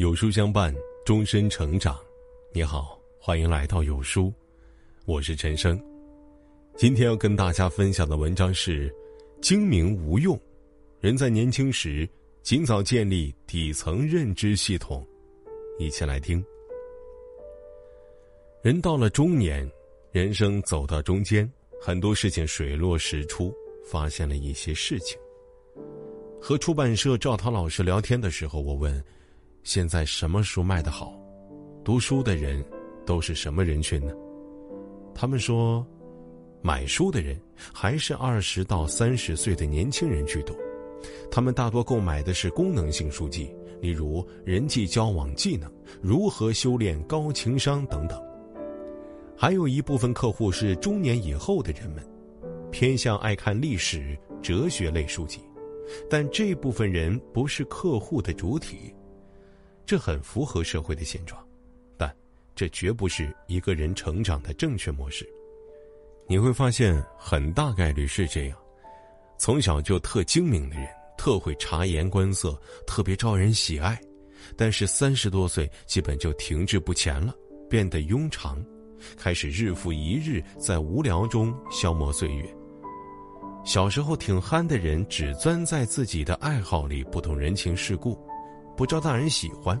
有书相伴，终身成长。你好，欢迎来到有书，我是陈生。今天要跟大家分享的文章是：精明无用，人在年轻时尽早建立底层认知系统。一起来听。人到了中年，人生走到中间，很多事情水落石出，发现了一些事情。和出版社赵涛老师聊天的时候，我问。现在什么书卖得好？读书的人都是什么人群呢？他们说，买书的人还是二十到三十岁的年轻人居多。他们大多购买的是功能性书籍，例如人际交往技能、如何修炼高情商等等。还有一部分客户是中年以后的人们，偏向爱看历史、哲学类书籍，但这部分人不是客户的主体。这很符合社会的现状，但这绝不是一个人成长的正确模式。你会发现，很大概率是这样：从小就特精明的人，特会察言观色，特别招人喜爱，但是三十多岁基本就停滞不前了，变得庸常，开始日复一日在无聊中消磨岁月。小时候挺憨的人，只钻在自己的爱好里，不懂人情世故。不招大人喜欢，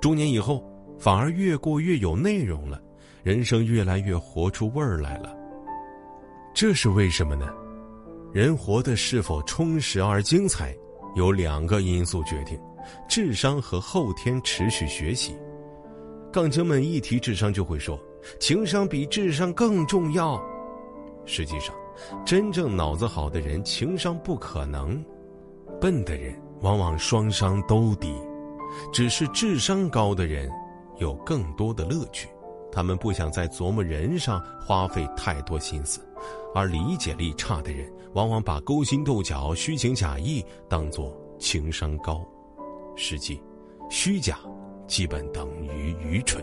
中年以后反而越过越有内容了，人生越来越活出味儿来了。这是为什么呢？人活得是否充实而精彩，有两个因素决定：智商和后天持续学习。杠精们一提智商就会说，情商比智商更重要。实际上，真正脑子好的人，情商不可能；笨的人。往往双商都低，只是智商高的人有更多的乐趣，他们不想在琢磨人上花费太多心思，而理解力差的人往往把勾心斗角、虚情假意当作情商高，实际，虚假基本等于愚蠢。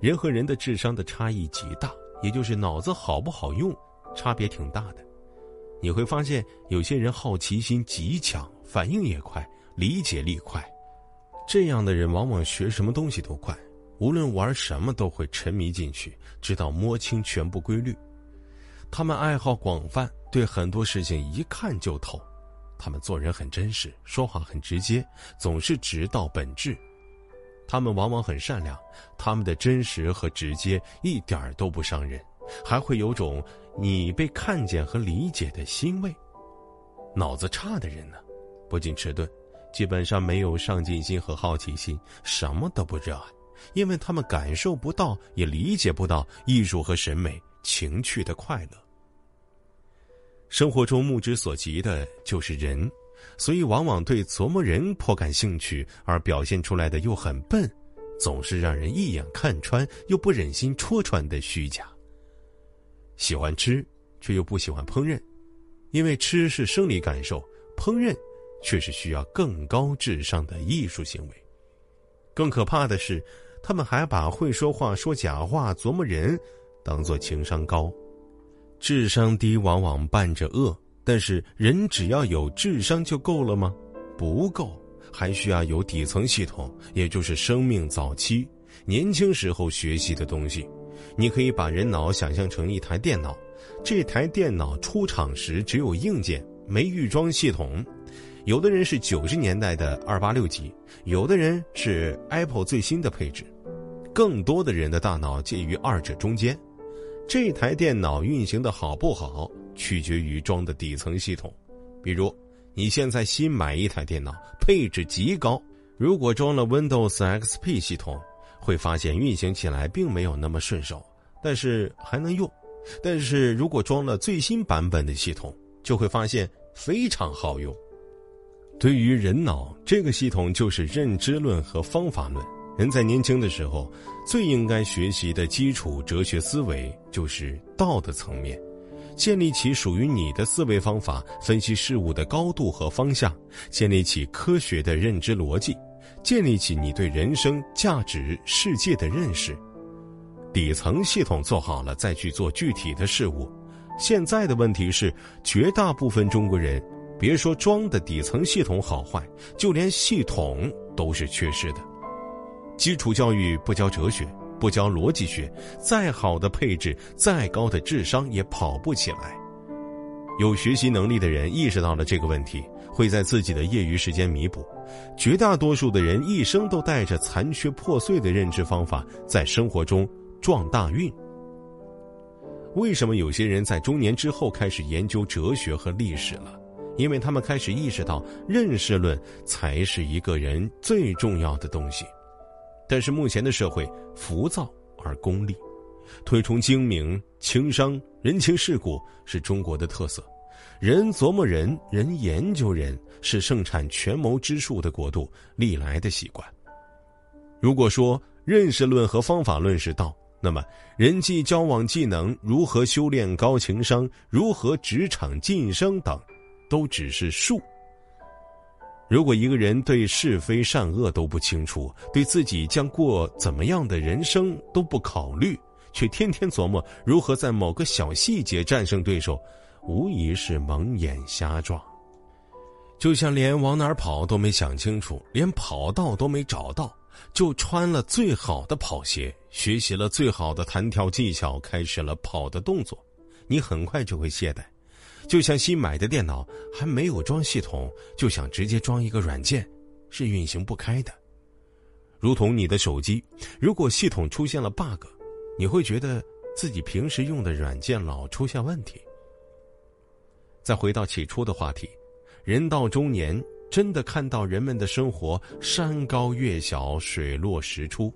人和人的智商的差异极大，也就是脑子好不好用，差别挺大的。你会发现，有些人好奇心极强。反应也快，理解力快，这样的人往往学什么东西都快，无论玩什么都会沉迷进去，直到摸清全部规律。他们爱好广泛，对很多事情一看就透。他们做人很真实，说话很直接，总是直到本质。他们往往很善良，他们的真实和直接一点儿都不伤人，还会有种你被看见和理解的欣慰。脑子差的人呢？不仅迟钝，基本上没有上进心和好奇心，什么都不热爱，因为他们感受不到，也理解不到艺术和审美情趣的快乐。生活中目之所及的就是人，所以往往对琢磨人颇感兴趣，而表现出来的又很笨，总是让人一眼看穿又不忍心戳穿的虚假。喜欢吃，却又不喜欢烹饪，因为吃是生理感受，烹饪。却是需要更高智商的艺术行为。更可怕的是，他们还把会说话、说假话、琢磨人当做情商高。智商低往往伴着恶，但是人只要有智商就够了吗？不够，还需要有底层系统，也就是生命早期、年轻时候学习的东西。你可以把人脑想象成一台电脑，这台电脑出厂时只有硬件，没预装系统。有的人是九十年代的二八六级，有的人是 Apple 最新的配置，更多的人的大脑介于二者中间。这台电脑运行的好不好，取决于装的底层系统。比如，你现在新买一台电脑，配置极高，如果装了 Windows XP 系统，会发现运行起来并没有那么顺手，但是还能用。但是如果装了最新版本的系统，就会发现非常好用。对于人脑这个系统，就是认知论和方法论。人在年轻的时候，最应该学习的基础哲学思维就是道的层面，建立起属于你的思维方法，分析事物的高度和方向，建立起科学的认知逻辑，建立起你对人生、价值、世界的认识。底层系统做好了，再去做具体的事物。现在的问题是，绝大部分中国人。别说装的底层系统好坏，就连系统都是缺失的。基础教育不教哲学，不教逻辑学，再好的配置，再高的智商也跑不起来。有学习能力的人意识到了这个问题，会在自己的业余时间弥补；绝大多数的人一生都带着残缺破碎的认知方法，在生活中撞大运。为什么有些人在中年之后开始研究哲学和历史了？因为他们开始意识到，认识论才是一个人最重要的东西。但是目前的社会浮躁而功利，推崇精明、情商、人情世故是中国的特色。人琢磨人，人研究人，是盛产权谋之术的国度历来的习惯。如果说认识论和方法论是道，那么人际交往技能、如何修炼高情商、如何职场晋升等，都只是术。如果一个人对是非善恶都不清楚，对自己将过怎么样的人生都不考虑，却天天琢磨如何在某个小细节战胜对手，无疑是蒙眼瞎撞。就像连往哪儿跑都没想清楚，连跑道都没找到。就穿了最好的跑鞋，学习了最好的弹跳技巧，开始了跑的动作，你很快就会懈怠。就像新买的电脑还没有装系统，就想直接装一个软件，是运行不开的。如同你的手机，如果系统出现了 bug，你会觉得自己平时用的软件老出现问题。再回到起初的话题，人到中年。真的看到人们的生活山高月小、水落石出，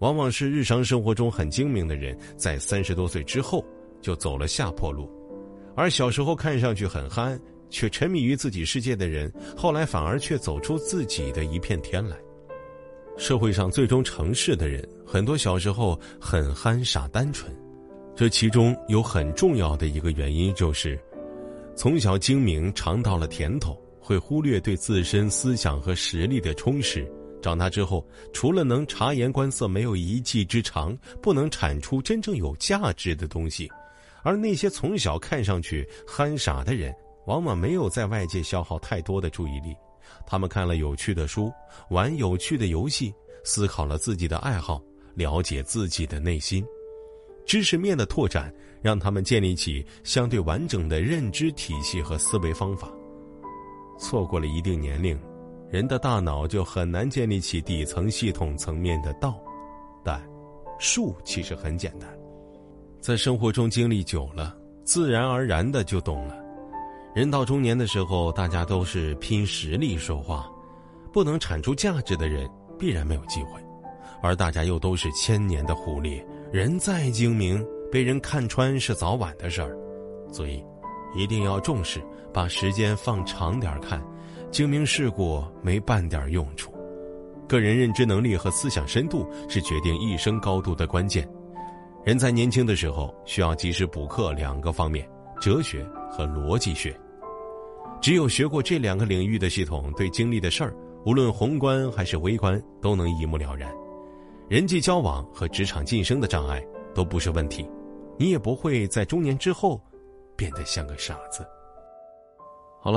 往往是日常生活中很精明的人，在三十多岁之后就走了下坡路，而小时候看上去很憨却沉迷于自己世界的人，后来反而却走出自己的一片天来。社会上最终成事的人，很多小时候很憨傻单纯，这其中有很重要的一个原因就是，从小精明尝到了甜头。会忽略对自身思想和实力的充实，长大之后除了能察言观色，没有一技之长，不能产出真正有价值的东西。而那些从小看上去憨傻的人，往往没有在外界消耗太多的注意力。他们看了有趣的书，玩有趣的游戏，思考了自己的爱好，了解自己的内心。知识面的拓展，让他们建立起相对完整的认知体系和思维方法。错过了一定年龄，人的大脑就很难建立起底层系统层面的道。但，术其实很简单，在生活中经历久了，自然而然的就懂了。人到中年的时候，大家都是拼实力说话，不能产出价值的人必然没有机会。而大家又都是千年的狐狸，人再精明，被人看穿是早晚的事儿，所以。一定要重视，把时间放长点看，精明世故没半点用处。个人认知能力和思想深度是决定一生高度的关键。人在年轻的时候需要及时补课两个方面：哲学和逻辑学。只有学过这两个领域的系统，对经历的事儿，无论宏观还是微观，都能一目了然。人际交往和职场晋升的障碍都不是问题，你也不会在中年之后。变得像个傻子。